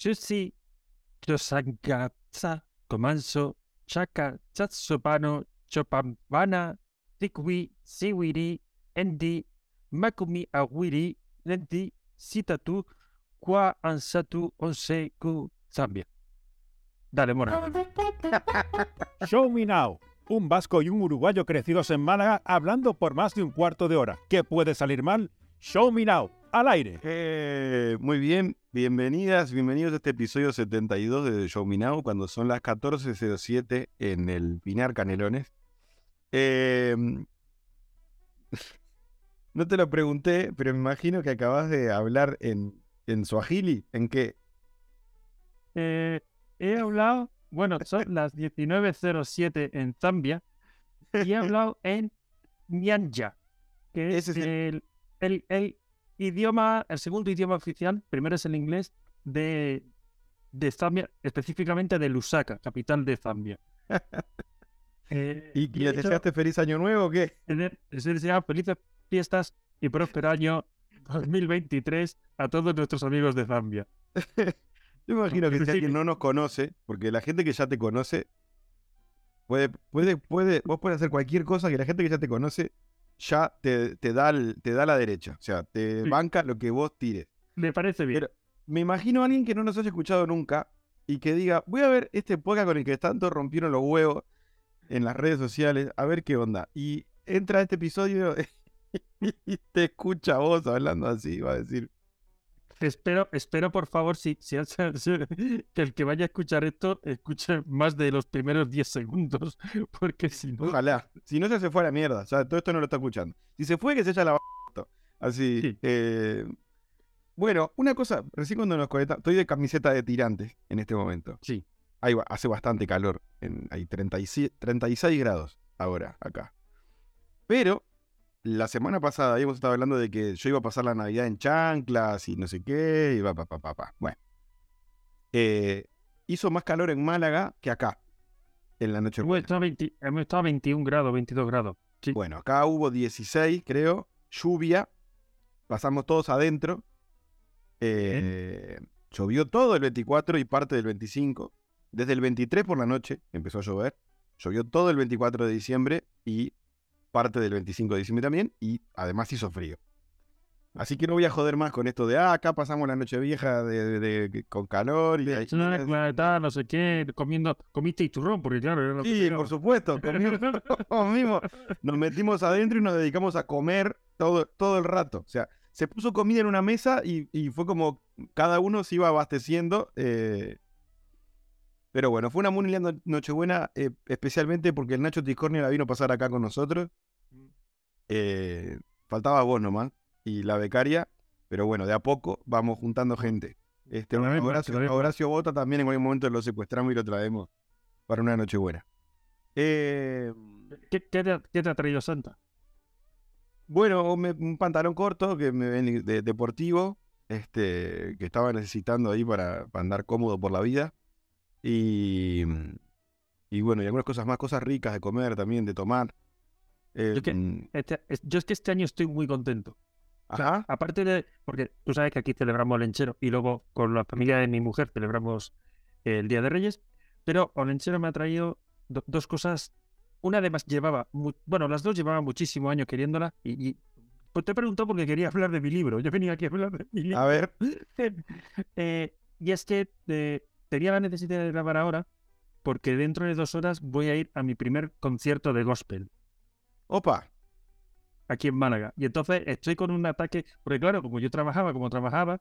Chusi, Chosangatsa, Comanso, Chaka, Chatsopano, Chopambana, Tikwi, Siwiri, Endi, Makumi Awiri, Lenti, Sitatu, Kwa Ansatu, Onse, Ku, Zambia. Dale, Mora. Show Me Now. Un vasco y un uruguayo crecidos en Málaga hablando por más de un cuarto de hora. ¿Qué puede salir mal? Show Me Now. Al aire. Eh, muy bien, bienvenidas, bienvenidos a este episodio 72 de Show Me Now, cuando son las 14.07 en el Pinar Canelones. Eh, no te lo pregunté, pero me imagino que acabas de hablar en, en Swahili. ¿En qué? Eh, he hablado, bueno, son las 19.07 en Zambia, y he hablado en Nyanja, que es, Ese es el- el, el, el idioma, el segundo idioma oficial, primero es el inglés, de, de Zambia, específicamente de Lusaka, capital de Zambia. Eh, ¿Y, le deseaste feliz año nuevo o qué? tener- se desea felices fiestas y próspero año 2023 a todos nuestros amigos de Zambia. Yo imagino que si alguien no nos conoce, porque la gente que ya te conoce, puede, puede, puede, vos puedes hacer cualquier cosa que la gente que ya te conoce ya te, te da, el- te da la derecha. O sea, te Sí. banca lo que vos tires. Me parece bien. Pero me imagino a alguien que no nos haya escuchado nunca y que diga, voy a ver este podcast con el que tanto rompieron los huevos en las redes sociales, a ver qué onda. Y entra a este episodio y te escucha a vos hablando así, va a decir, Espero, espero por favor, si, si, si- que el que vaya a escuchar esto escuche más de los primeros 10 segundos, porque si no... Ojalá. Si no, ya se fue a la mierda. O sea, todo esto no lo está escuchando. Si se fue, que se haya esto. Así. Sí. eh, Bueno, una cosa. Recién cuando nos conectamos. Estoy de camiseta de tirantes en este momento. Sí. Ahí va, hace bastante calor. En, hay 36, 36 grados ahora acá. Pero la semana pasada habíamos estado hablando de que yo iba a pasar la Navidad en chanclas y no sé qué. Y va, pa, pa, pa, pa. Bueno. Eh, hizo más calor en Málaga que acá. En la noche. Hemos estado, a 20 hemos estado a 21 grados, 22 grados. Sí. Bueno, acá hubo 16, creo, lluvia, pasamos todos adentro, eh, llovió todo el 24 y parte del 25, desde el 23 por la noche empezó a llover, llovió todo el 24 de diciembre y parte del 25 de diciembre también, y además hizo frío. Así que no voy a joder más con esto de, ah, acá pasamos la noche vieja de, de- de- con calor y... tal, no sé qué, comiendo, comiste turrón, porque claro, era lo Sí, por supuesto, comimos. Nos metimos adentro y nos dedicamos a comer todo, todo el rato. O sea, se puso comida en una mesa y, y fue como cada uno se iba abasteciendo. eh, Pero bueno, fue una muy linda Nochebuena, eh, especialmente porque el Nacho Tiscornia la vino a pasar acá con nosotros. Eh, faltaba vos nomás y la becaria, pero bueno, de a poco vamos juntando gente. Este, te Horacio. Horacio Bota también en algún momento lo secuestramos y lo traemos para una Nochebuena. Eh, ¿Qué, qué te, ha- qué te ha traído Santa? bueno, me- un pantalón corto que me ven de, deportivo, este, que estaba necesitando ahí para, para andar cómodo por la vida. Y, y bueno, y algunas cosas más, cosas ricas de comer también, de tomar. Eh, Yo que- mm, Este- es- yo es que este año estoy muy contento. O sea, aparte de, porque tú sabes que aquí celebramos el Lenchero y luego con la familia de mi mujer celebramos el Día de Reyes, pero Olenchero me ha traído do- dos cosas. Una además llevaba, mu- bueno, las dos llevaban muchísimo años queriéndola y, y- pues te he preguntado porque quería hablar de mi libro. Yo venía aquí a hablar de mi libro. a ver, Eh, y es que eh, tenía la necesidad de grabar ahora porque dentro de dos horas voy a ir a mi primer concierto de gospel opa, aquí en Málaga. Y entonces estoy con un ataque, porque claro, como yo trabajaba, como trabajaba,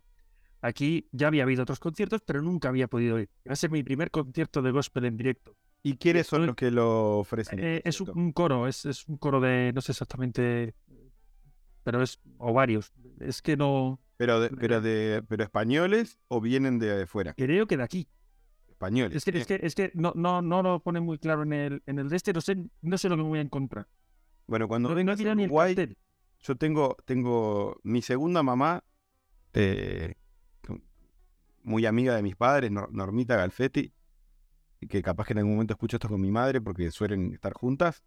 aquí ya había habido otros conciertos, pero nunca había podido ir. Va a ser mi primer concierto de gospel en directo. ¿y quiénes son los que lo ofrecen? Eh, es un, coro, es, es un coro de, no sé exactamente, pero es, o varios. Es que no, Pero, de, pero, de, pero españoles o vienen de fuera. Creo que de aquí. Españoles. Es que, es que, es que no, no, no lo pone muy claro en el, en el de este, no sé, no sé lo que me voy a encontrar. Bueno, cuando No, el Uruguay, yo tengo, tengo mi segunda mamá, eh, muy amiga de mis padres, Nor- Normita Galfetti, que capaz que en algún momento escucho esto con mi madre porque suelen estar juntas,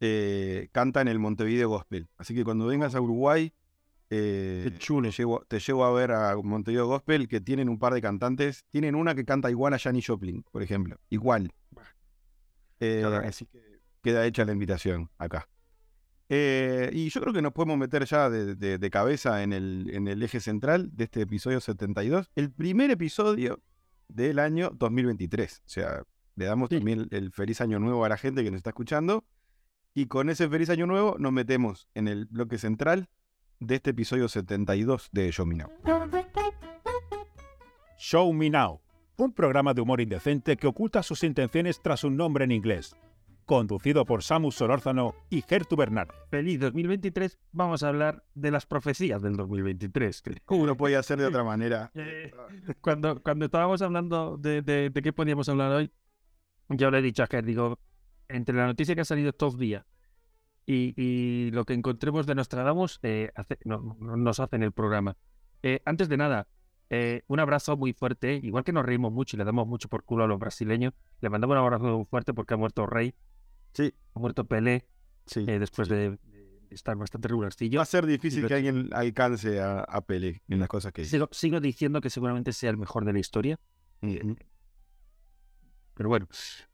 eh, canta en el Montevideo Gospel. Así que cuando vengas a Uruguay, eh, Qué chulo. Te, llevo, te llevo a ver a Montevideo Gospel, que tienen un par de cantantes. Tienen una que canta igual a Janis Joplin, por ejemplo. Igual. Eh, Claro. así que queda hecha la invitación acá. Eh, y yo creo que nos podemos meter ya de, de- de cabeza en el, en el eje central de este episodio 72. El primer episodio del año 2023. O sea, le damos Sí. también el feliz año nuevo a la gente que nos está escuchando. Y con ese feliz año nuevo nos metemos en el bloque central de este episodio 72 de Show Me Now. Show Me Now, un programa de humor indecente que oculta sus intenciones tras un nombre en inglés. Conducido por Samus Solórzano y Gertu Bernard. Feliz 2023, vamos a hablar de las profecías del 2023. que- ¿Cómo lo podía hacer de otra manera? Cuando, cuando estábamos hablando de, de- de qué podíamos hablar hoy, yo le he dicho a Ger, digo, entre la noticia que ha salido estos días y, y lo que encontremos de Nostradamus, eh, hace- no- no- nos hacen el programa. Eh, antes de nada, eh, un abrazo muy fuerte, igual que nos reímos mucho y le damos mucho por culo a los brasileños, le mandamos un abrazo muy fuerte porque ha muerto Rey, Sí, ha muerto Pelé, sí. eh, después de, de estar bastante regularcillo. Va a ser difícil que alguien alcance a, a Pelé en las cosas que. Sigo, sigo diciendo que seguramente sea el mejor de la historia. Pero bueno,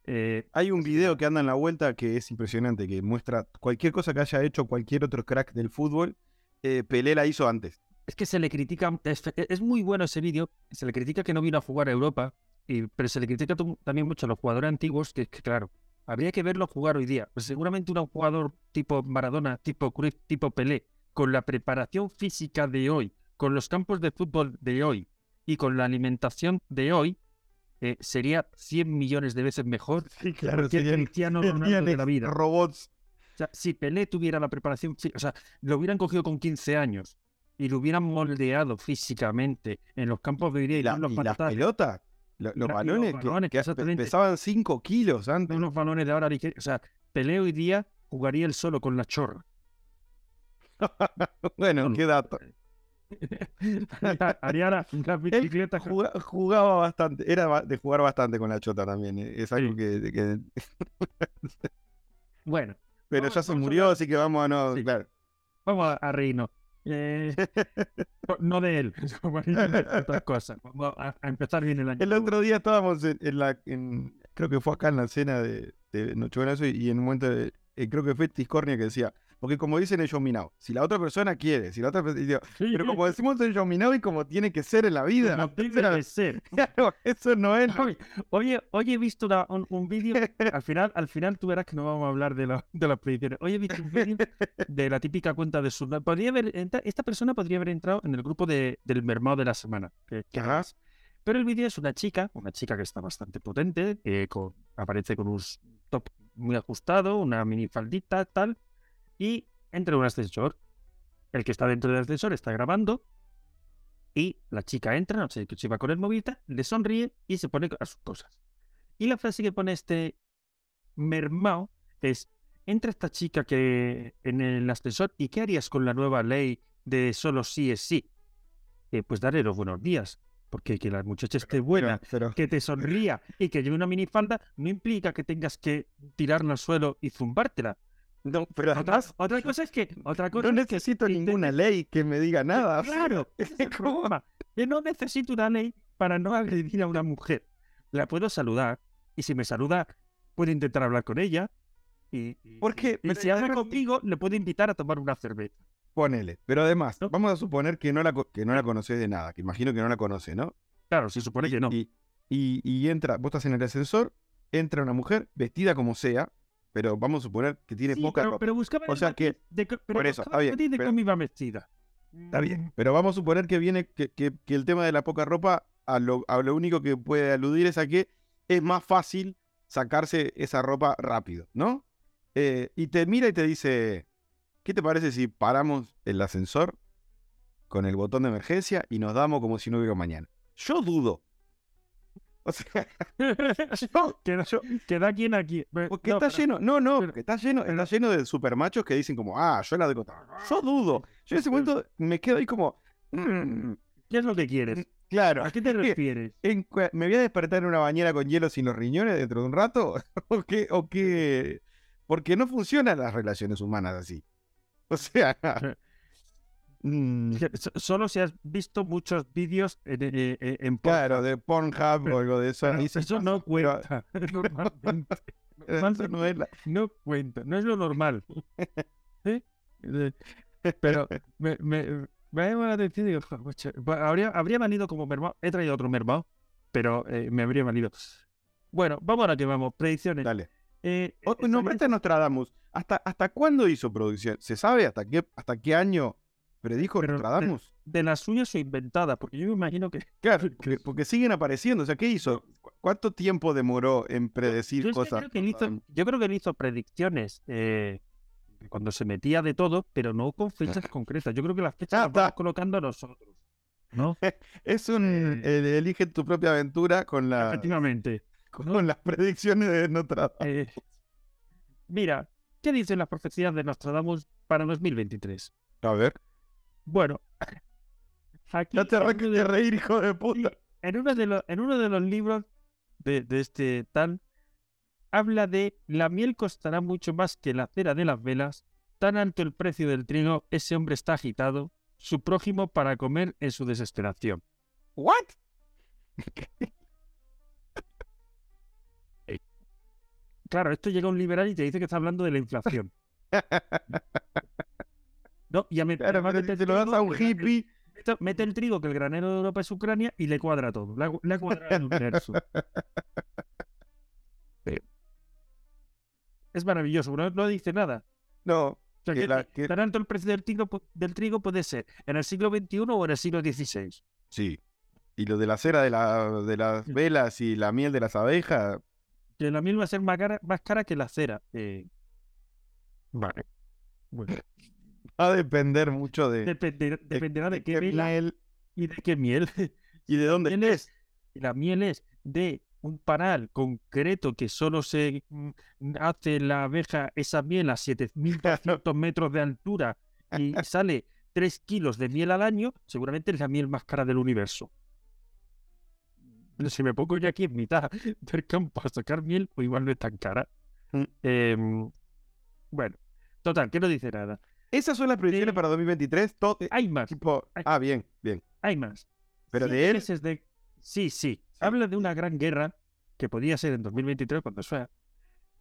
eh, Hay un video que anda en la vuelta que es impresionante, que muestra cualquier cosa que haya hecho cualquier otro crack del fútbol, eh, Pelé la hizo antes. es que se le critica, es, es muy bueno ese vídeo, se le critica que no vino a jugar a Europa, y, pero se le critica también mucho a los jugadores antiguos, que, que claro, habría que verlo jugar hoy día. Pues seguramente un jugador tipo Maradona, tipo Cruyff, tipo Pelé, con la preparación física de hoy, con los campos de fútbol de hoy y con la alimentación de hoy, eh, sería 100 millones de veces mejor Sí, que cualquier Cristiano Ronaldo de la vida. robots. O sea, si Pelé tuviera la preparación, o sea, lo hubieran cogido con 15 años y lo hubieran moldeado físicamente en los campos de y, la- los y las pelotas, lo- los, balones, que- que, pesaban 5 kilos antes. en los balones de ahora. O sea, Pelé hoy día jugaría él solo con la chorra. bueno, qué dato. Haría la, bicicleta. Juga- jugaba bastante, era de jugar bastante con la chota también. eh, Es algo Sí. que, que- Bueno, Pero ya se a murió, así que vamos a no. Sí. Claro. vamos a, reírnos. Eh, no- de él, otras cosas. Vamos a, a empezar bien el año. El otro día estábamos en, en la. en- creo que fue acá en la cena de, de Nochebuena y en un momento. de- eh, creo que fue Tiscornia que decía. Porque como dicen ellos minao, si la otra persona quiere, si la otra persona. digo, Sí, Pero como decimos en Minao y como tiene que ser en la vida. como tiene que ser. claro, eso no es. Oye, oye, hoy he visto una- un, un vídeo. Al final, al final tú verás que no vamos a hablar de, la- de las predicciones. Hoy he visto un vídeo de la típica cuenta de su. Podría haber, esta persona podría haber entrado en el grupo de, del mermado de la semana. que- que Ajá. es. Pero el vídeo es una chica, una chica que está bastante potente, que con- aparece con un top muy ajustado, una minifaldita, tal, y entra en un ascensor. El que está dentro del ascensor está grabando y la chica entra, no sé, se va con el movita, le sonríe y se pone a sus cosas. Y la frase que pone este mermao es, entra esta chica que en el ascensor y ¿qué harías con la nueva ley de solo sí es sí? Eh, pues darle los buenos días, porque que la muchacha esté buena, Pero, que te sonría y que lleve una minifalda no implica que tengas que tirarla al suelo y zumbártela. No, pero Otra, además, otra cosa es que otra cosa no es que necesito intentes- ninguna ley que me diga nada. o sea, Claro, es el problema. Yo no necesito una ley para no agredir a una mujer. La puedo saludar y si me saluda, puedo intentar hablar con ella. Y, y- ¿Por qué? y Pero si habla conmigo, le puedo invitar a tomar una cerveza. Ponele. Pero además, ¿No? vamos a suponer que no la, que no la conoces de nada, que imagino que no la conoce, ¿no? Claro, se supone que no. Y, y, y entra, vos estás en el ascensor, entra una mujer vestida como sea, pero vamos a suponer que tiene Sí, poca pero, ropa. pero buscaba O sea que- de pero por eso, está bien, de pero- iba vestida. Está bien, pero vamos a suponer que viene que, que- que el tema de la poca ropa a lo, a lo único que puede aludir es a que es más fácil sacarse esa ropa rápido, ¿no? Eh, y te mira y te dice, ¿qué te parece si paramos el ascensor con el botón de emergencia y nos damos como si no hubiera mañana. Yo dudo. O sea, yo, queda, yo- queda quien aquí. porque No, está pero- lleno, no, no, pero- porque está lleno, está lleno de supermachos que dicen como, ah, yo la de. Yo dudo. Yo en ese momento me quedo ahí como, "Mm, ¿Qué es lo que quieres? claro, ¿A qué te refieres? en ¿me voy a despertar en una bañera con hielo sin los riñones dentro de un rato? ¿O qué? ¿O qué? Porque no funcionan las relaciones humanas así. O sea, mm, Solo si has visto muchos vídeos en, eh, eh, en claro, de Pornhub o algo de eso. Ahí sí eso pasa, no pero cuenta. Normalmente. eso no es la- No cuenta, no es lo normal. Eh, Pero me, me, me llama la atención y digo, "Jo, pucha, va- habría, habría valido como mermado. He traído otro mermado, pero eh, me habría valido. Bueno, vamos a la que vamos. Predicciones. Dale. Eh, O- eh, nombraste a Nostradamus. ¿Hasta, ¿Hasta cuándo hizo producción? ¿Se sabe hasta qué, hasta qué año predijo Pero, Nostradamus? de las suyas o inventadas, porque yo me imagino que. Claro, porque, porque siguen apareciendo. O sea, ¿qué hizo? ¿Cu- ¿Cuánto tiempo demoró en predecir Yo, que cosas? creo que hizo, yo creo que él hizo predicciones eh, cuando se metía de todo, pero no con fechas concretas. Yo creo que las fechas Ah, las vamos colocando nosotros. ¿No? Es un Eh, eh, elige tu propia aventura con, la, Efectivamente. con las predicciones de Nostradamus. Eh, mira, ¿qué dicen las profecías de Nostradamus para 2023? A ver. Bueno, aquí Ya te uno de- reír, hijo de puta. en uno de los, en uno de los libros de, de este tal, habla de la miel costará mucho más que la cera de las velas, tan alto el precio del trigo, ese hombre está agitado, su prójimo para comer en su desesperación. ¿What? Claro, esto llega a un liberal y te dice que está hablando de la inflación. No, ya me Claro, mete te lo das a un hippie. Mete el trigo que el granero de Europa es Ucrania y le cuadra todo. Le ha, le ha cuadrado el universo. Sí. Es maravilloso, no, no dice nada. No, O sea, Que que la- te- que- tan alto el precio del trigo, del trigo puede ser en el siglo XXI o en el siglo XVI. sí. Y lo de la cera de, la, de las velas y la miel de las abejas. Que la miel va a ser más cara, más cara que la cera. Eh, Vale. Bueno, Va a depender mucho de, dependerá, de- dependerá de, de qué miel y de qué miel. y de dónde miel es. la miel es de un panal concreto que solo se mm, hace la abeja esa miel a 7.200 metros de altura y sale 3 kilos de miel al año, seguramente es la miel más cara del universo. Pero si me pongo yo aquí en mitad del campo a sacar miel, pues igual no es tan cara. Mm. Em, bueno, total, que no dice nada. Esas son las predicciones Sí. para 2023. Todo, Hay más, tipo, Ay. ah, bien, bien. hay más. Pero de él, de- Sí, sí. Habla de una gran guerra que podía ser en 2023 cuando sea.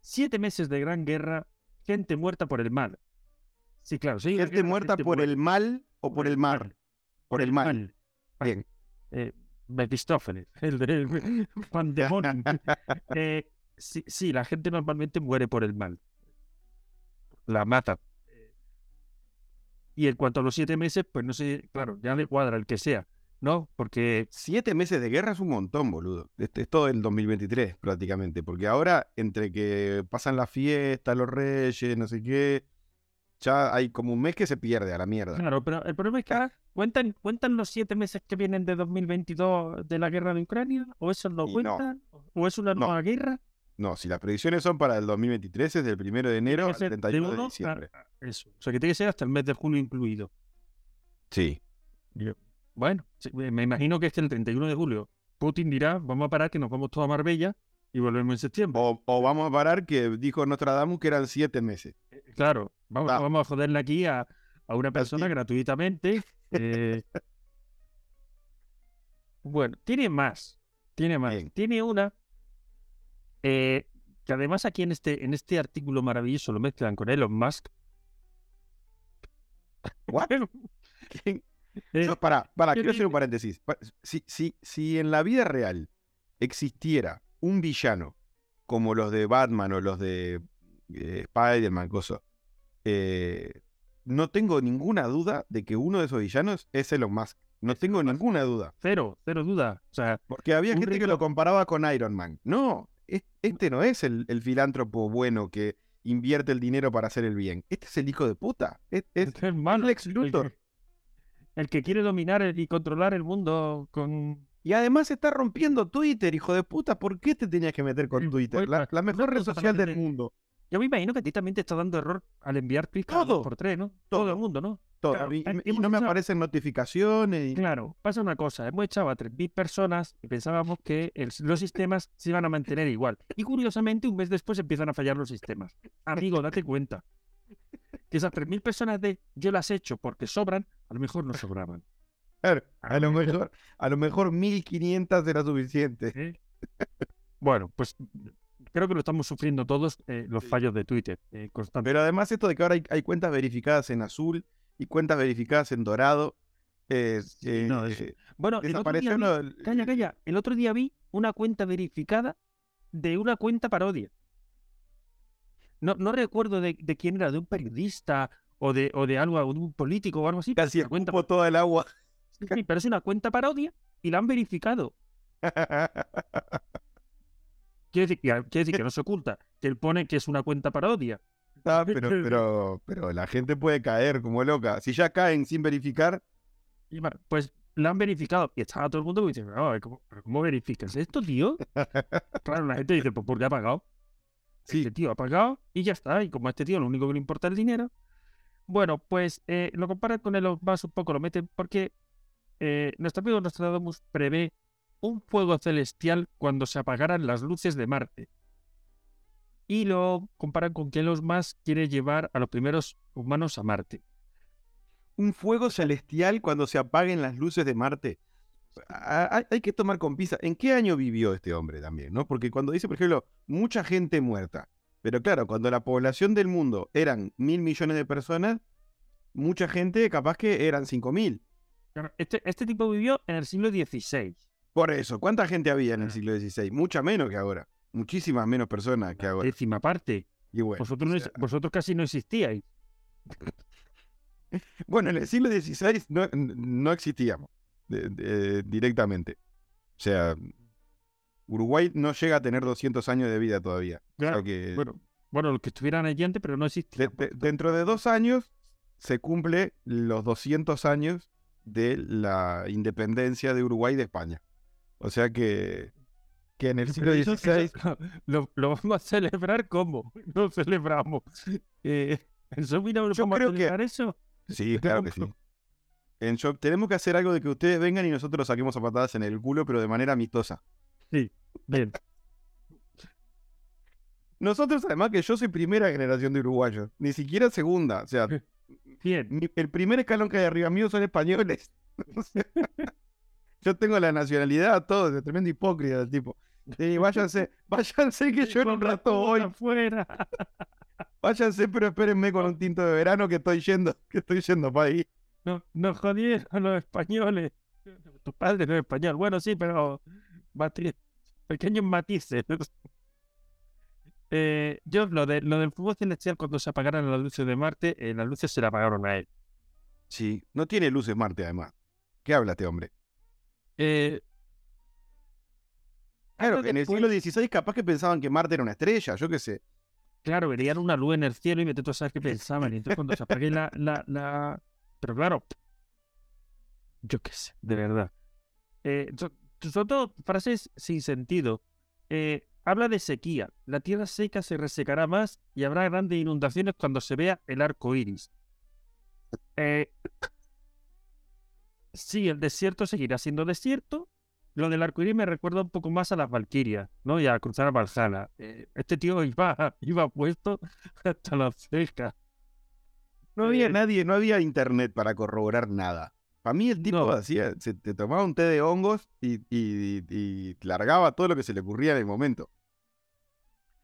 Siete meses de gran guerra, gente muerta por el mal. Sí, claro. Sí, gente muerta por el mal o por el mar. Por el mal. Bien. Eh, el de Pandemonium. Eh, sí, sí, la gente normalmente muere por el mal. La mata. Y en cuanto a los siete meses, pues no sé, claro, ya le cuadra el que sea, ¿no? Porque Siete meses de guerra es un montón, boludo. Este es todo el 2023 prácticamente. Porque ahora, entre que pasan las fiestas, los reyes, no sé qué, ya hay como un mes que se pierde a la mierda. Claro, pero el problema es que ahora cuentan, cuentan los siete meses que vienen de 2022 de la guerra de Ucrania, o eso no. cuentan, o es una No. nueva guerra. No, si las predicciones son para el 2023 es del primero de enero al que ser de 31 de a- diciembre. a- Eso. O sea, que tiene que ser hasta el mes de junio incluido. Sí. Bueno, me imagino que este el 31 de julio. Putin dirá, vamos a parar que nos vamos todos a Marbella y volvemos en septiembre. O, o vamos a parar que dijo Nostradamus que eran siete meses. Eh, Claro, vamos, Va. vamos a joderle aquí a, a una persona gratuitamente. eh. Bueno, tiene más. Tiene más. Bien. Tiene una eh, que además aquí en este, en este artículo maravilloso lo mezclan con Elon Musk. ¿What? Eh, para, para, ¿qué quiero hacer un paréntesis. Pa- Si, si, si en la vida real existiera un villano como los de Batman o los de eh, Spider-Man, eh, no tengo ninguna duda de que uno de esos villanos es Elon Musk. No tengo ninguna duda. cero, cero duda. O sea, Porque había gente que lo comparaba con Iron Man. No, este no es el, el filántropo bueno que invierte el dinero para hacer el bien. Este es el hijo de puta. Es, es es malo. Lex Luthor. que- El que quiere dominar el- y controlar el mundo con... Y además está rompiendo Twitter, hijo de puta. ¿Por qué te tenías que meter con Twitter? La, la mejor red social del mundo. Yo me imagino que a ti también te está dando error al enviar dos Todo. por tres, ¿no? Todo, Todo. el mundo, ¿no? Todo. Claro, y, no me aparecen notificaciones. y- Claro, pasa una cosa, hemos echado a 3.000 personas y pensábamos que el- los sistemas se iban a mantener igual. Y curiosamente, un mes después empiezan a fallar los sistemas. Amigo, date cuenta. Que esas 3.000 personas de yo las he hecho porque sobran, a lo mejor no sobraban. Claro, a lo mejor, a lo mejor 1500 era suficiente. ¿eh? Bueno, pues creo que lo estamos sufriendo todos, eh, los fallos de Twitter eh, constantes. Pero además esto de que ahora hay, hay cuentas verificadas en azul y cuentas verificadas en dorado. eh, no, eh, Bueno, el otro día vi- Calla, calla. El otro día vi una cuenta verificada de una cuenta parodia. No, no recuerdo de, de quién era, de un periodista o de, o de algo, o de un político o algo así. Casi cuenta, toda el agua. sí, pero es una cuenta parodia y la han verificado. Quiere decir, que- quiere decir que no se oculta, que él pone que es una cuenta parodia. Ah, pero, pero, pero la gente puede caer como loca. Si ya caen sin verificar, pues la han verificado. Y estaba todo el mundo diciendo, "Ah, ¿cómo, pero ¿cómo verificas esto, tío? Claro, la gente dice, pues porque ha pagado. sí, Este tío ha pagado y ya está. Y como a este tío lo único que le importa es el dinero. Bueno, pues eh, lo comparan con el más un poco, lo meten porque eh, nuestro amigo Nostradamus prevé un fuego celestial cuando se apagaran las luces de Marte. Y lo comparan con que Elon Musk quiere llevar a los primeros humanos a Marte. un fuego celestial cuando se apaguen las luces de Marte. Hay, hay que tomar con pizza. ¿En qué año vivió este hombre también? ¿no? Porque cuando dice, por ejemplo, mucha gente muerta. Pero claro, cuando la población del mundo eran mil millones de personas, mucha gente capaz que eran cinco mil. Claro, Este, este tipo vivió en el siglo XVI. Por eso, ¿cuánta gente había en el siglo XVI? Mucha menos que ahora. Muchísimas menos personas que ahora. Décima parte. Y bueno, Vosotros, no o vosotros casi no existíais. bueno, en el siglo XVI no, no existíamos de- de- directamente. O sea, Uruguay no llega a tener 200 años de vida todavía. Claro, que Bueno, bueno, los que estuvieran allí antes, pero no existían. de- dentro de dos años se cumple los 200 años de la independencia de Uruguay de España. O sea que, que en el siglo XVI... lo, lo vamos a celebrar como no celebramos. Eh, ¿En Subina no vamos a que- celebrar eso? Sí, claro que sí. En Shop tenemos que hacer algo de que ustedes vengan y nosotros saquemos a patadas en el culo, pero de manera amistosa. Sí, bien. Nosotros, además, que yo soy primera generación de uruguayos, ni siquiera segunda. O sea, Bien. el primer escalón que hay arriba mío son españoles. Yo tengo la nacionalidad, todo, es tremendo hipócrita el tipo. Sí, váyanse, váyanse que yo en un rato voy. afuera. Váyanse, pero espérenme con un tinto de verano que estoy yendo, que estoy yendo para ahí. No, nos jodieron los españoles. Tu padre no es español. Bueno, sí, pero pequeños matices. Eh, yo, lo, de, lo del fuego celestial, cuando se apagaran las luces de Marte, eh, las luces se le apagaron a él. Sí, no tiene luces Marte, además. ¿Qué habla este hombre? Eh, Claro, en el siglo XVI capaz que pensaban que Marte era una estrella, yo qué sé. claro, verían una luz en el cielo y vete tú a saber qué pensaban. Y entonces cuando se apague la, la, la... Pero claro, yo qué sé, de verdad. Eh, so- son todo frases sin sentido. Eh, habla de sequía. La tierra seca se resecará más y habrá grandes inundaciones cuando se vea el arco iris. Eh, sí, el desierto seguirá siendo desierto. Lo del arco iris me recuerda un poco más a las Valquirias, ¿no? Y a cruzar a Valhalla. Eh, este tío iba, iba puesto hasta la ceja. No había Eh, nadie, no había internet para corroborar nada. Para mí el tipo No. hacía, se te tomaba un té de hongos y, y- y largaba todo lo que se le ocurría en el momento.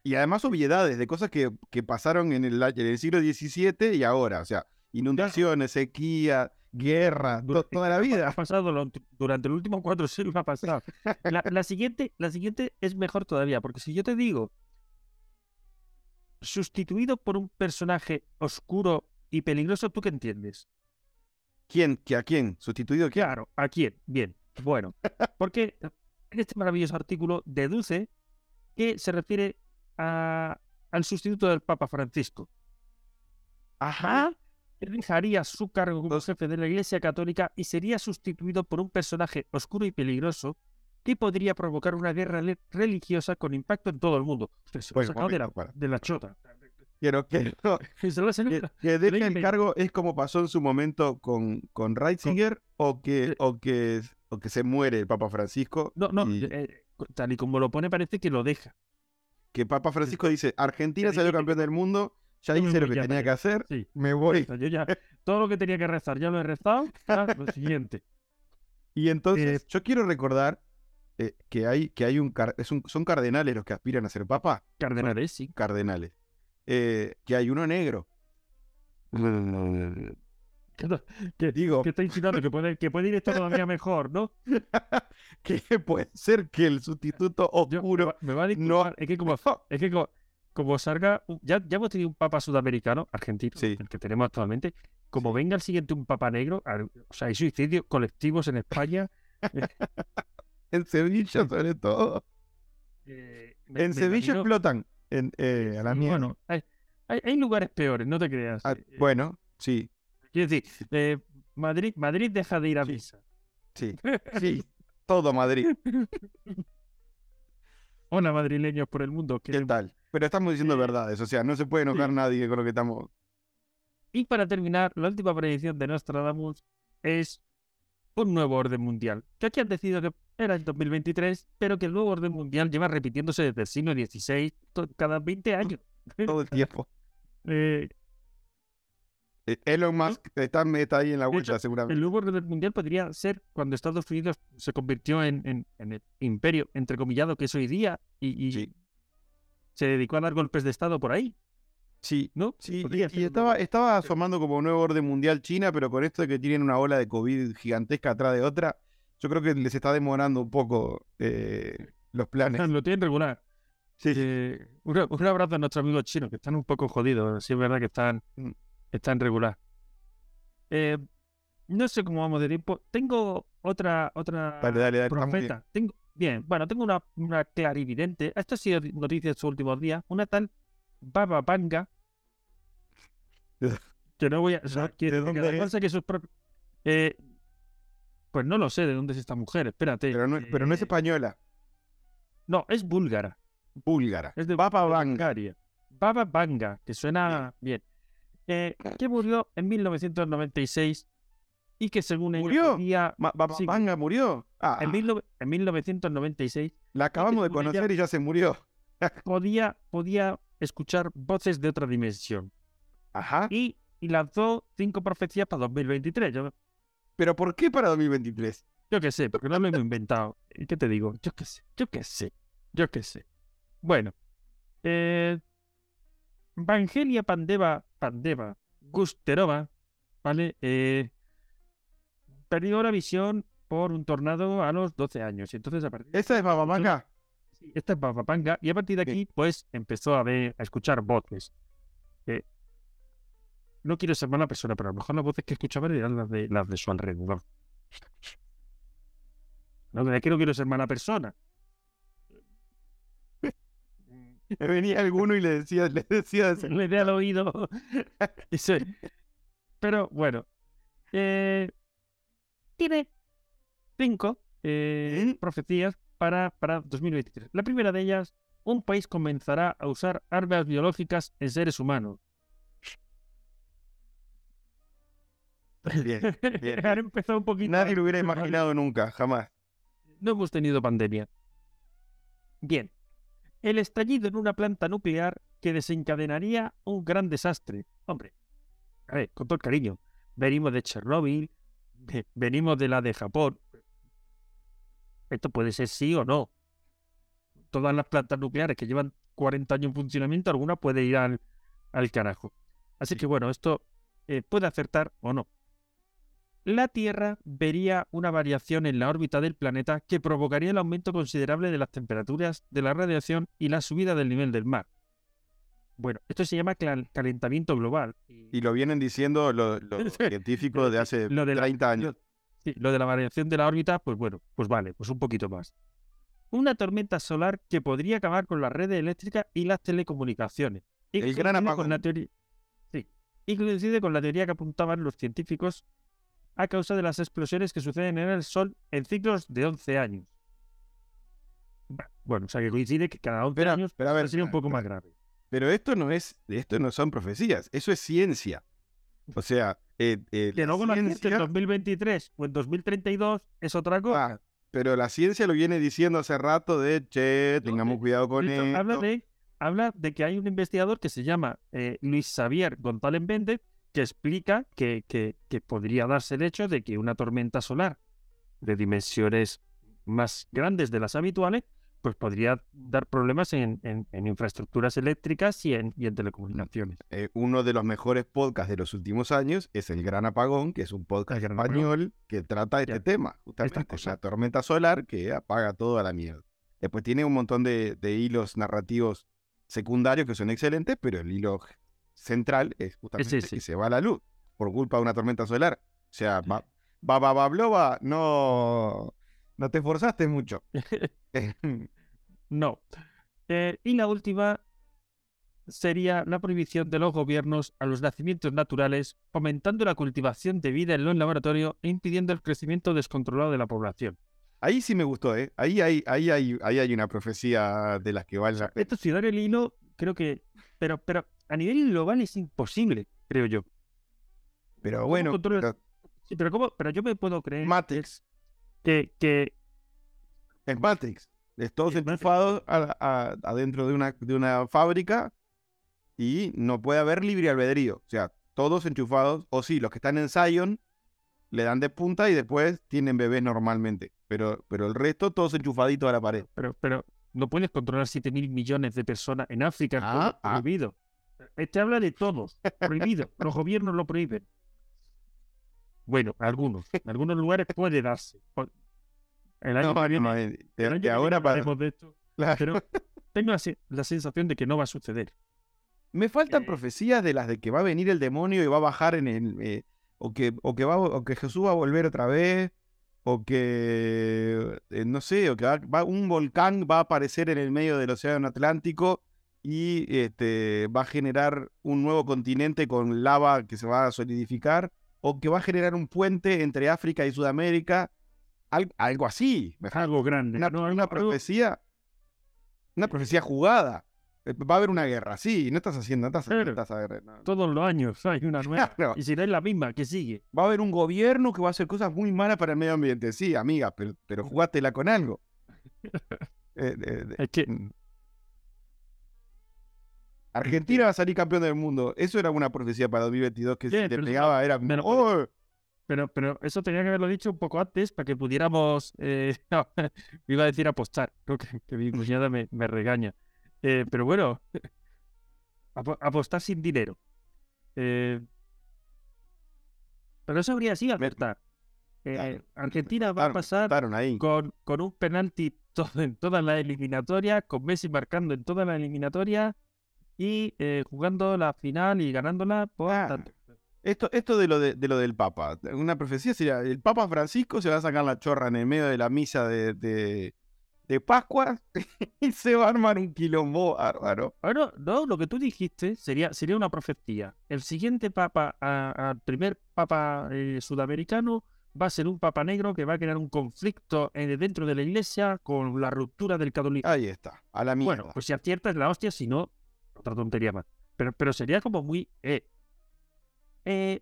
Y además obviedades de cosas que, que pasaron en el, en el siglo XVII y ahora. O sea, inundaciones, sequía, guerra, Dura- toda la Ha vida. pasado lo- durante los últimos cuatro siglos ha pasado. La, la siguiente, la siguiente es mejor todavía, porque si yo te digo sustituido por un personaje oscuro y peligroso, ¿tú qué entiendes? ¿Quién? ¿Que ¿A quién? ¿Sustituido quién? Claro, ¿a quién? Bien, bueno, porque en este maravilloso artículo deduce que se refiere a- al sustituto del Papa Francisco. Ajá. Dejaría su cargo como jefe de la Iglesia Católica y sería sustituido por un personaje oscuro y peligroso que podría provocar una guerra religiosa con impacto en todo el mundo. Sacado de, la, momento, para. de la chota. Quiero que, no, que, que deje el cargo es como pasó en su momento con, con Ratzinger o, que, Eh. o, que, o que se muere el Papa Francisco. No, no, y eh, tal y como lo pone parece que lo deja. que Papa Francisco dice, Argentina salió campeón del mundo, ya Yo hice lo que ya, tenía que hacer, Sí. me voy. Yo ya, todo lo que tenía que rezar ya lo he rezado. lo siguiente. Y entonces Eh, yo quiero recordar eh, que hay, que hay un, es un- son cardenales los que aspiran a ser papa, Cardenales, sí. cardenales. Eh, que hay uno negro. Que, Digo, que está insinuando que puede, que puede ir esto todavía mejor, ¿no? que puede ser que el sustituto Yo- oscuro me va a no disculpar. Es que como, es que como, como salga. Ya, ya hemos tenido un papa sudamericano, argentino, Sí. el que tenemos actualmente. Como venga el siguiente un papa negro, al- o sea, hay suicidios colectivos en España. en Sevilla sobre todo. eh, me- En me Sevilla imagino- explotan en, eh, a la. Bueno, hay, hay, hay lugares peores, no te creas. Ah, Eh, eh, bueno, sí, Quiero decir, eh, Madrid, Madrid deja de ir a Sí. misa. sí, sí. Todo Madrid. Hola, madrileños por el mundo. ¿Qué tal? Pero estamos diciendo verdades, o sea, no se puede enojar sí. nadie con lo que estamos. Y para terminar, la última predicción de Nostradamus es un nuevo orden mundial. Que aquí han decidido que era en 2023, pero que el nuevo orden mundial lleva repitiéndose desde el siglo XVI cada 20 años. Todo el tiempo. Eh, Eh, Elon Musk está, está ahí en la vuelta, hecho, seguramente. el nuevo orden mundial podría ser cuando Estados Unidos se convirtió en, en- en el imperio, entrecomillado, que es hoy día, y, y Sí. Se dedicó a dar golpes de Estado por ahí, Sí, ¿no? sí. Y un estaba, estaba asomando como un nuevo orden mundial China, pero con esto de que tienen una ola de COVID gigantesca atrás de otra, yo creo que les está demorando un poco eh, los planes. Lo tienen regular. Sí. Eh, un, un abrazo a nuestros amigos chinos, que están un poco jodidos. Sí, es verdad que están, Mm. están regular. Eh, no sé cómo vamos de tiempo. Tengo otra, otra Dale, dale, dale. profeta. Tengo, bien, bueno, tengo una, una clarividente. Esto ha sido noticia de estos últimos días. Una tal Baba Vanga. ¿De- Que no voy a. o sea, de- que- de que dónde cual es? saque sus propios- Eh, pues no lo sé de dónde es esta mujer. Espérate. Pero no, pero no es eh, española, No, es búlgara. búlgara. Es de Baba Vanga. Baba Vanga, que suena bien. Eh, que murió en 1996 y que según ella ¿Murió? podía- Ma- Baba Sí. Vanga murió. Ah, en, 19 en 1996 la acabamos de ella- conocer y ya se murió. podía, podía escuchar voces de otra dimensión Ajá. y, y lanzó cinco profecías para 2023. Yo, ¿Pero por qué para 2023? yo qué sé, porque no lo hemos inventado. ¿Y ¿Qué te digo? Yo qué sé, yo qué sé, yo qué sé. Bueno, eh, Vangelia Pandeva, Pandeva Gusterova, ¿vale? Eh, perdió la visión por un tornado a los 12 años. Entonces a partir ¿Esa es Baba Vanga? Sí, esta es Babapanga. Y a partir de Sí. aquí, pues, empezó a ver, a escuchar voces. Eh, no quiero ser mala persona, pero a lo mejor las voces que escuchaba eran las de, las de su alrededor. No, es que no quiero ser mala persona. Venía alguno y le decía, le decía Le dé al oído. Pero bueno. eh, tiene cinco eh, profecías para, para 2023. La primera de ellas, un país comenzará a usar armas biológicas en seres humanos. Bien, bien. Han empezado un poquito. Nadie lo hubiera imaginado nunca, jamás. No hemos tenido pandemia. Bien. El estallido en una planta nuclear que desencadenaría un gran desastre. Hombre, a ver, con todo el cariño. Venimos de Chernóbil, venimos de la de Japón. Esto puede ser sí o no. Todas las plantas nucleares que llevan 40 años en funcionamiento, alguna puede ir al, al carajo. Así que bueno, esto eh, puede acertar o no. La Tierra vería una variación en la órbita del planeta que provocaría el aumento considerable de las temperaturas, de la radiación y la subida del nivel del mar. Bueno, esto se llama calentamiento global. Y lo vienen diciendo los, los científicos de hace Lo de la- 30 años. Sí, lo de la variación de la órbita, pues bueno, pues vale, pues un poquito más. Una tormenta solar que podría acabar con las redes eléctricas y las telecomunicaciones. Y El gran coincide con apagón. la teoría- Sí, y coincide con la teoría que apuntaban los científicos a causa de las explosiones que suceden en el Sol en ciclos de 11 años. Bueno, o sea que coincide que cada 11 Pero- años a ver, sería un espera, poco más grave. Pero esto no es, esto no son profecías, eso es ciencia. O sea, eh, eh, Que luego ciencia en ciencia- 2023 o en 2032 es otra cosa. Ah, pero la ciencia lo viene diciendo hace rato de, che, tengamos eh, cuidado con esto. habla, de, habla de que hay un investigador que se llama eh, Luis Xavier González Méndez que explica que, que- que podría darse el hecho de que una tormenta solar de dimensiones más grandes de las habituales pues podría dar problemas en, en- en infraestructuras eléctricas y en, y en telecomunicaciones. Eh, uno de los mejores podcasts de los últimos años es El Gran Apagón, que es un podcast Apagón. español que trata este Ya. tema, justamente, cosa. la tormenta solar que apaga todo a la mierda. Después tiene un montón de, de hilos narrativos secundarios que son excelentes, pero el hilo central es justamente que se va la luz por culpa de una tormenta solar. O sea, va, va, va, va, bloba, no, no te esforzaste mucho. No. Eh, y la última sería la prohibición de los gobiernos a los nacimientos naturales, fomentando la cultivación de vida en los laboratorios e impidiendo el crecimiento descontrolado de la población. Ahí sí me gustó, ¿eh? Ahí hay, ahí hay, ahí hay una profecía de las que la pena. Esto, si dar el hilo, creo que. Pero, pero a nivel global es imposible, creo yo. Pero ¿Cómo bueno, pero Sí, pero, ¿cómo? pero yo me puedo creer Matrix, que, que es Matrix. Todos enchufados adentro de una, de una fábrica y no puede haber libre albedrío. O sea, todos enchufados, o sí, los que están en Zion le dan de punta y después tienen bebés normalmente. Pero, pero el resto, todos enchufaditos a la pared. Pero, pero no puedes controlar 7 mil millones de personas en África. Ah, ah. prohibido. Este habla de todos. Prohibido. Los gobiernos lo prohíben. Bueno, algunos. En algunos lugares puede darse. El año No, que viene- no, eh, el de, año de que ahora viene para... hablaremos de esto, Claro. Pero tengo la, se- la sensación de que no va a suceder. Me faltan Eh. profecías de las de que va a venir el demonio y va a bajar en el. eh, o, que, o, que va, o que Jesús va a volver otra vez. O que. eh, no sé, o que va, va- un volcán va a aparecer en el medio del Océano Atlántico y este, va a generar un nuevo continente con lava que se va a solidificar. O que va a generar un puente entre África y Sudamérica. Al- algo así. Algo grande. una, ¿no? una algo- profecía. Una profecía jugada. Eh, Va a haber una guerra, sí, no estás haciendo, no estás, no Claro. estás a ver, no. Todos los años hay una nueva. Claro. Y si no es la misma, que sigue. Va a haber un gobierno que va a hacer cosas muy malas para el medio ambiente. Sí, amiga, pero, pero jugátela con algo. Eh, eh, eh, Es que mm. Argentina va a salir campeón del mundo. Eso era una profecía para 2022 que si te pegaba era... ¡Oh! Pero, pero eso tenía que haberlo dicho un poco antes para que pudiéramos. eh, no, iba a decir apostar. Creo que, que mi cuñada me, me regaña. Eh, pero bueno, apo- apostar sin dinero. Eh, pero eso habría sido acertar. Eh, Argentina va a pasar con, con un penalti todo, en toda la eliminatoria, con Messi marcando en toda la eliminatoria y eh, jugando la final y ganándola por Ah, tanto. Esto, esto de, lo de, de lo del Papa. Una profecía sería, el Papa Francisco se va a sacar la chorra en el medio de la misa de, de, de Pascua y se va a armar un quilombo bárbaro. Ahora, no, lo que tú dijiste sería, sería una profecía. El siguiente papa, al primer papa eh, sudamericano, va a ser un papa negro que va a crear un conflicto eh, dentro de la iglesia con la ruptura del catolicismo. Ahí está, a la mierda. bueno, pues si aciertas la hostia, si no, otra tontería más. Pero, pero sería como muy... eh, eh,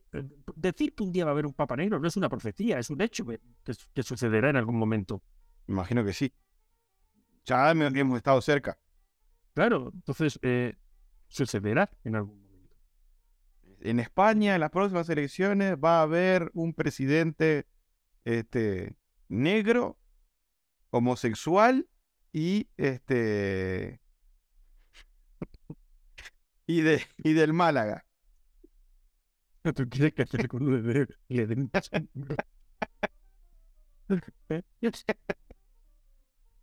decir que un día va a haber un papa negro no es una profecía, es un hecho que, sucederá en algún momento. Me imagino que sí. Ya hemos estado cerca. Claro, entonces eh, sucederá en algún momento. En España, en las próximas elecciones, va a haber un presidente este, negro, homosexual y este. Y, de, y del Málaga. ¿Tú quieres que te le dé le un chasco?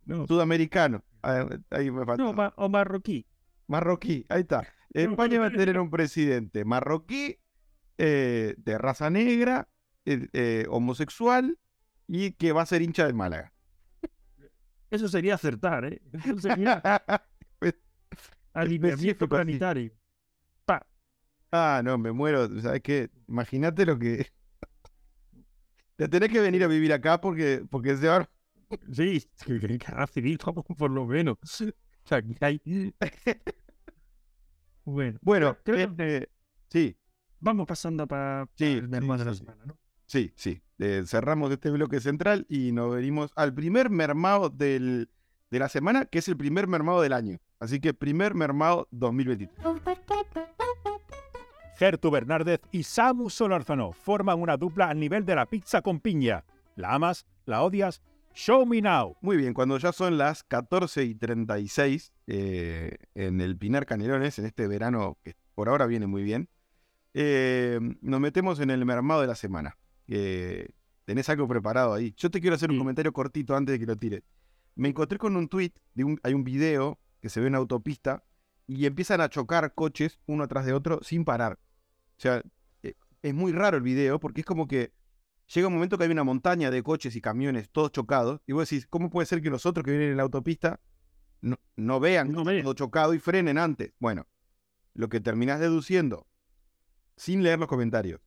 No, Sudamericano. Ah, Ahí me no, ma- o marroquí. Marroquí, ahí está. España va a tener un presidente marroquí, eh, de raza negra, eh, eh, homosexual y que va a ser hincha del Málaga. Eso sería acertar, ¿eh? Eso sería alineamiento planetario. Ah, no, me muero. ¿Sabes qué? Imagínate lo que. Te tenés que venir a vivir acá porque, porque se va. Sí, por lo menos. O sea, que hay... Bueno, Bueno, creo- este, sí, vamos pasando para Sí, el mermado sí, de la sí. semana, ¿no? sí, sí. Eh, cerramos este bloque central y nos venimos al primer mermado del, de la semana, que es el primer mermado del año. Así que primer mermado 2023. Gertu Bernárdez y Samu Solarzano forman una dupla al nivel de la pizza con piña. ¿La amas? ¿La odias? Show me now. Muy bien, cuando ya son las 14 y 36 eh, en el Pinar Canelones, en este verano que por ahora viene muy bien, eh, nos metemos en el mermado de la semana. Eh, tenés algo preparado ahí. Yo te quiero hacer un Sí. comentario cortito antes de que lo tire. Me encontré con un tweet, de un, hay un video que se ve en autopista y empiezan a chocar coches uno atrás de otro sin parar. O sea, eh, es muy raro el video porque es como que llega un momento que hay una montaña de coches y camiones todos chocados y vos decís, ¿cómo puede ser que los otros que vienen en la autopista no, no vean No que todo chocado y frenen antes? Bueno, lo que terminás deduciendo sin leer los comentarios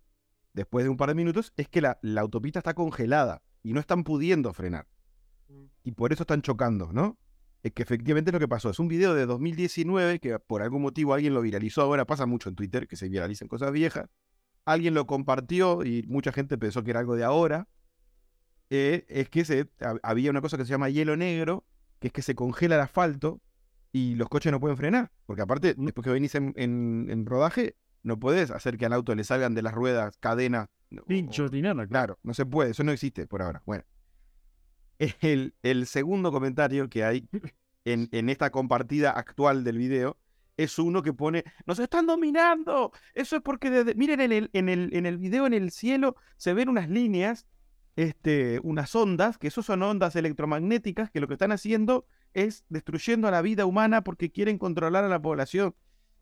después de un par de minutos es que la, la autopista está congelada y no están pudiendo frenar. Y por eso están chocando, ¿no? Es que efectivamente es lo que pasó. Es un video de 2019 que por algún motivo alguien lo viralizó. Ahora pasa mucho en Twitter que se viralizan cosas viejas. Alguien lo compartió y mucha gente pensó que era algo de ahora. Eh, es que se, hab- había una cosa que se llama hielo negro, que es que se congela el asfalto y los coches no pueden frenar. Porque aparte, Mm. después que venís en, en- en rodaje, no podés hacer que al auto le salgan de las ruedas cadenas. Pinchos ni nada. Claro, no se puede, eso no existe por ahora. Bueno, el, el segundo comentario que hay en, en esta compartida actual del video es uno que pone, nos están dominando. Eso es porque, desde- miren en el, en, el, en el video, en el cielo, se ven unas líneas, este, unas ondas, que eso son ondas electromagnéticas, que lo que están haciendo es destruyendo a la vida humana porque quieren controlar a la población.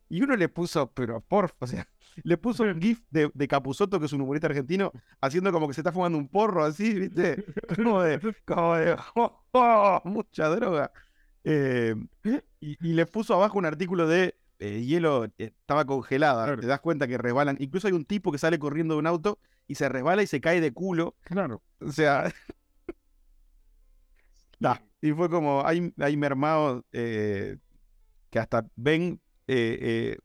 Y uno le puso, pero por, o sea, le puso un gif de, de Capuzoto, que es un humorista argentino, haciendo como que se está fumando un porro así, ¿viste? Como de, como de, "Oh, oh, mucha droga. Eh, y, y le puso abajo un artículo de eh, hielo, eh, estaba congelada, Claro. te das cuenta que resbalan. Incluso hay un tipo que sale corriendo de un auto y se resbala y se cae de culo. Claro. O sea, da. Y fue como, hay, hay mermados que hasta ven eh, eh,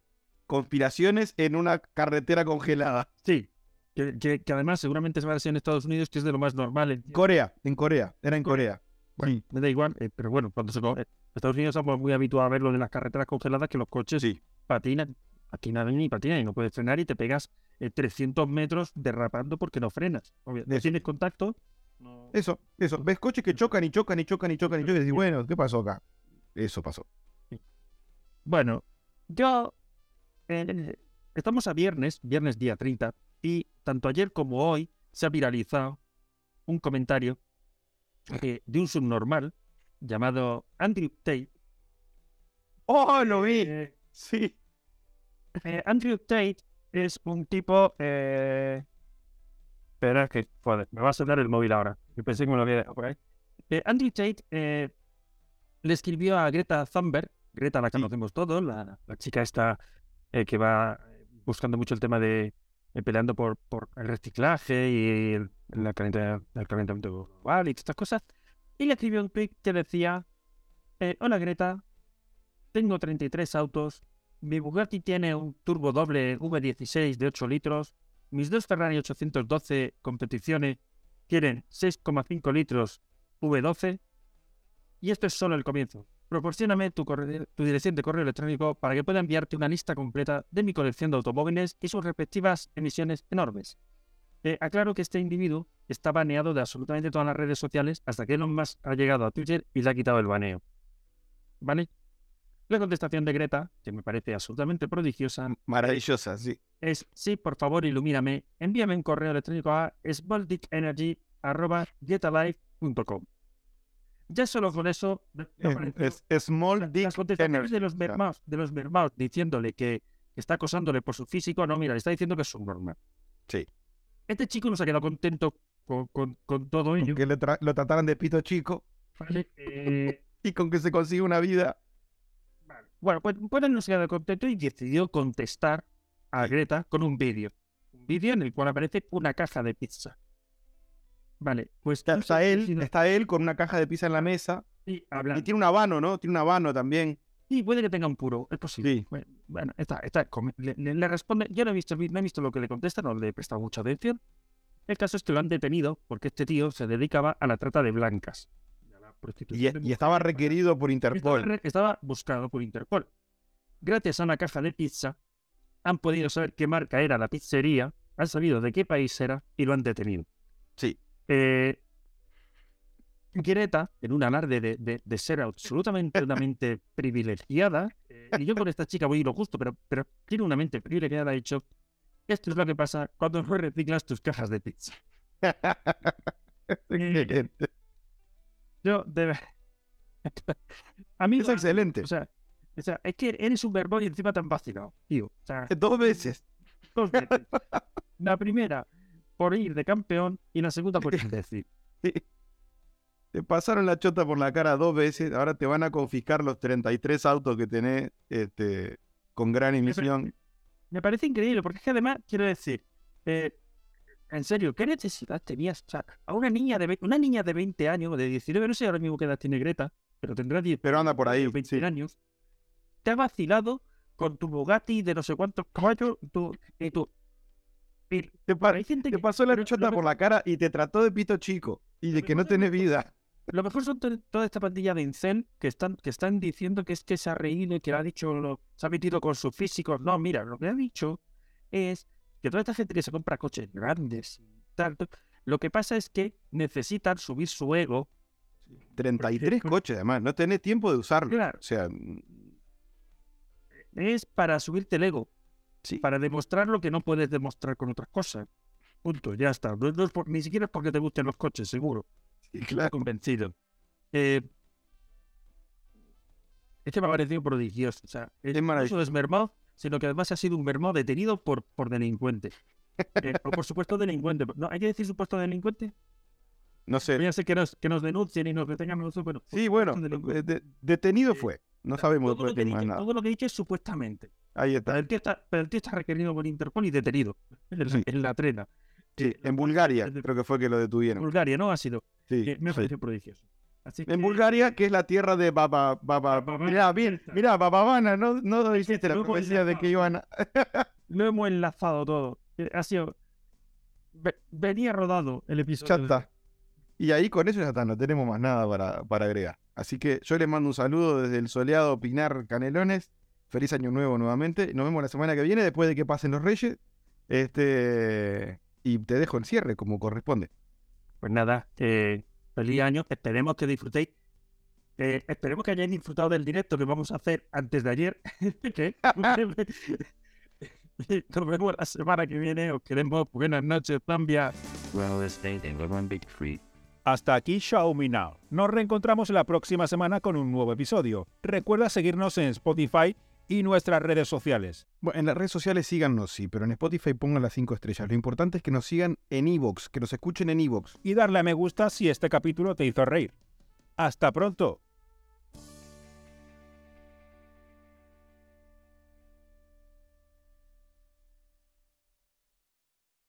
conspiraciones en una carretera congelada. Sí. Que, que- que además seguramente se va a hacer en Estados Unidos, que es de lo más normal. entiendo. Corea, en Corea, era en Corea. Bueno, me da igual, eh, pero bueno, cuando se eh, Estados Unidos estamos muy habituados a ver lo de las carreteras congeladas, que los coches Sí. patinan, aquí nada ni patinan y no puedes frenar y te pegas eh, 300 metros derrapando porque no frenas. Eso. tienes contacto. no- Eso, eso. Ves coches que chocan y chocan y chocan y chocan y chocan y decís, bueno, ¿qué pasó acá? Eso pasó. Bueno, yo. eh, estamos a viernes, viernes día 30, y tanto ayer como hoy se ha viralizado un comentario eh, de un subnormal llamado Andrew Tate. ¡Oh, lo vi! Eh, Sí. eh, Andrew Tate es un tipo. Eh... Espera, que joder, me va a sonar el móvil ahora. Yo pensé que me lo había dejado por ahí. Andrew Tate le escribió a Greta Thunberg, Greta la Sí. conocemos todos, la, la chica esta eh, que va buscando mucho el tema de eh, peleando por, por el reciclaje y el, calentamiento global y todas estas cosas. Y le escribió un tweet que decía: eh, Hola Greta, tengo 33 autos, mi Bugatti tiene un turbo doble V16 de 8 litros. Mis dos Ferrari 812 competiciones tienen 6,5 litros V12. Y esto es solo el comienzo. Proporcióname tu, dirección de correo electrónico para que pueda enviarte una lista completa de mi colección de automóviles y sus respectivas emisiones enormes. Eh, aclaro que este individuo está baneado de absolutamente todas las redes sociales hasta que Elon Musk ha llegado a Twitter y le ha quitado el baneo. ¿Vale? La contestación de Greta, que me parece absolutamente prodigiosa, Maravillosa, sí. es sí, por favor, ilumíname. Envíame un correo electrónico a smalldickenergy.getalife.com. Ya solo con eso me Es, Small las Dick contestaciones Energy. de los mermaos, de los mermaos diciéndole que está acosándole por su físico. No, mira, le está diciendo que es subnormal. Sí. Este chico no se ha quedado contento con, con- con todo ello. Que le tra- lo trataran de pito chico ¿vale? Eh, y con que se consiga una vida. Bueno, pues, pues no se quedó contento y decidió contestar a Greta con un vídeo. Un vídeo en el cual aparece una caja de pizza. Vale, pues... Está, está él, si no- está él con una caja de pizza en la mesa. Y hablando. tiene un habano, ¿no? Tiene un habano también. Sí, puede que tenga un puro, es posible. Sí. Bueno, está, está, le, le- le responde, yo no he, visto, no he visto lo que le contesta, no le he prestado mucha atención. El caso es que lo han detenido porque este tío se dedicaba a la trata de blancas. y Y, de y estaba requerido por Interpol. estaba buscado por Interpol. Gracias a una caja de pizza, han podido saber qué marca era la pizzería, han sabido de qué país era y lo han detenido. Sí. Eh, Greta, en un alarde de, de- de ser absolutamente una mente privilegiada, eh, y yo con esta chica voy a ir lo justo, pero, pero tiene una mente privilegiada, ha dicho, esto es lo que pasa cuando no reciclas tus cajas de pizza. Excelente. Yo, de A mí, Es excelente. O sea, o sea, es que eres un verbo y encima tan vacilado, tío. O sea, Dos veces. dos veces. La primera por ir de campeón y la segunda por imbécil. Te pasaron la chota por la cara dos veces. Ahora te van a confiscar los 33 autos que tenés este, con gran emisión. Me parece increíble, porque es que además, quiero decir, eh, en serio, ¿qué necesidad tenías? O sea, a una niña de, una niña de 20 años, de 19, no sé ahora mismo qué edad tiene Greta, pero tendrá 10 Pero anda por ahí. 20 sí. años, te ha vacilado con tu Bugatti de no sé cuántos caballos tu, y tu... Te, pa- hay gente te que- pasó la pero chota lo por la cara y te trató de pito chico. Y de que no tenés que- vida. Lo mejor son to- toda esta pandilla de incel que están, que están diciendo que es que se ha reído y que ha dicho, lo- se ha metido con sus físicos. No, mira, lo que ha dicho es que toda esta gente que se compra coches grandes y tal, lo que pasa es que necesitan subir su ego. 33 Porque- coches además. No tenés tiempo de usarlo. Claro, O sea, mm, es para subirte el ego, sí. para demostrar lo que no puedes demostrar con otras cosas. Punto, ya está. No- no es por- ni siquiera es porque te gusten los coches, seguro. sí, Estoy claro. convencido. Eh, este me ha parecido prodigioso. O sea, es no maravilloso. solo es mermado, sino que además ha sido un mermado detenido por, por delincuente. Eh, o por supuesto delincuente. No, hay que decir supuesto delincuente. No sé. Ya sé que nos, que nos denuncien y nos detengan nosotros, pero. por Sí, bueno. de- de- detenido Sí. fue. No sabemos todo, lo después que más nada. todo lo que he dicho es supuestamente. Ahí está. el tío está, pero el tío está requerido por Interpol y detenido. En la, Sí. en la trena. Sí, en Bulgaria creo que fue que lo detuvieron. Bulgaria, ¿no? Ha sido. Sí, que me sí. pareció prodigioso. Así En que- Bulgaria, que es la tierra de Baba... Baba... Baba- Mirá, bien, mirá, Bababana, no, no hiciste la profecía de que iban a... Lo hemos enlazado todo. Eh, Ha sido. ve- Venía rodado el episodio. Ya está. Y ahí con eso ya está, no tenemos más nada para, para agregar. Así que yo les mando un saludo desde el soleado Pinar Canelones. Feliz año nuevo nuevamente. Nos vemos la semana que viene después de que pasen los reyes. Este y te dejo el cierre como corresponde. Pues nada, eh, feliz año. Esperemos que disfrutéis. eh, esperemos que hayáis disfrutado del directo que vamos a hacer antes de ayer. Nos vemos la semana que viene. Os queremos. Buenas noches, Zambia. Well, Free. Hasta aquí Xiaomi Now. Nos reencontramos la próxima semana con un nuevo episodio. Recuerda seguirnos en Spotify y nuestras redes sociales. Bueno, en las redes sociales síganos, sí, pero en Spotify pongan las cinco estrellas. Lo importante es que nos sigan en Evox, que nos escuchen en Evox. Y darle a me gusta si este capítulo te hizo reír. Hasta pronto.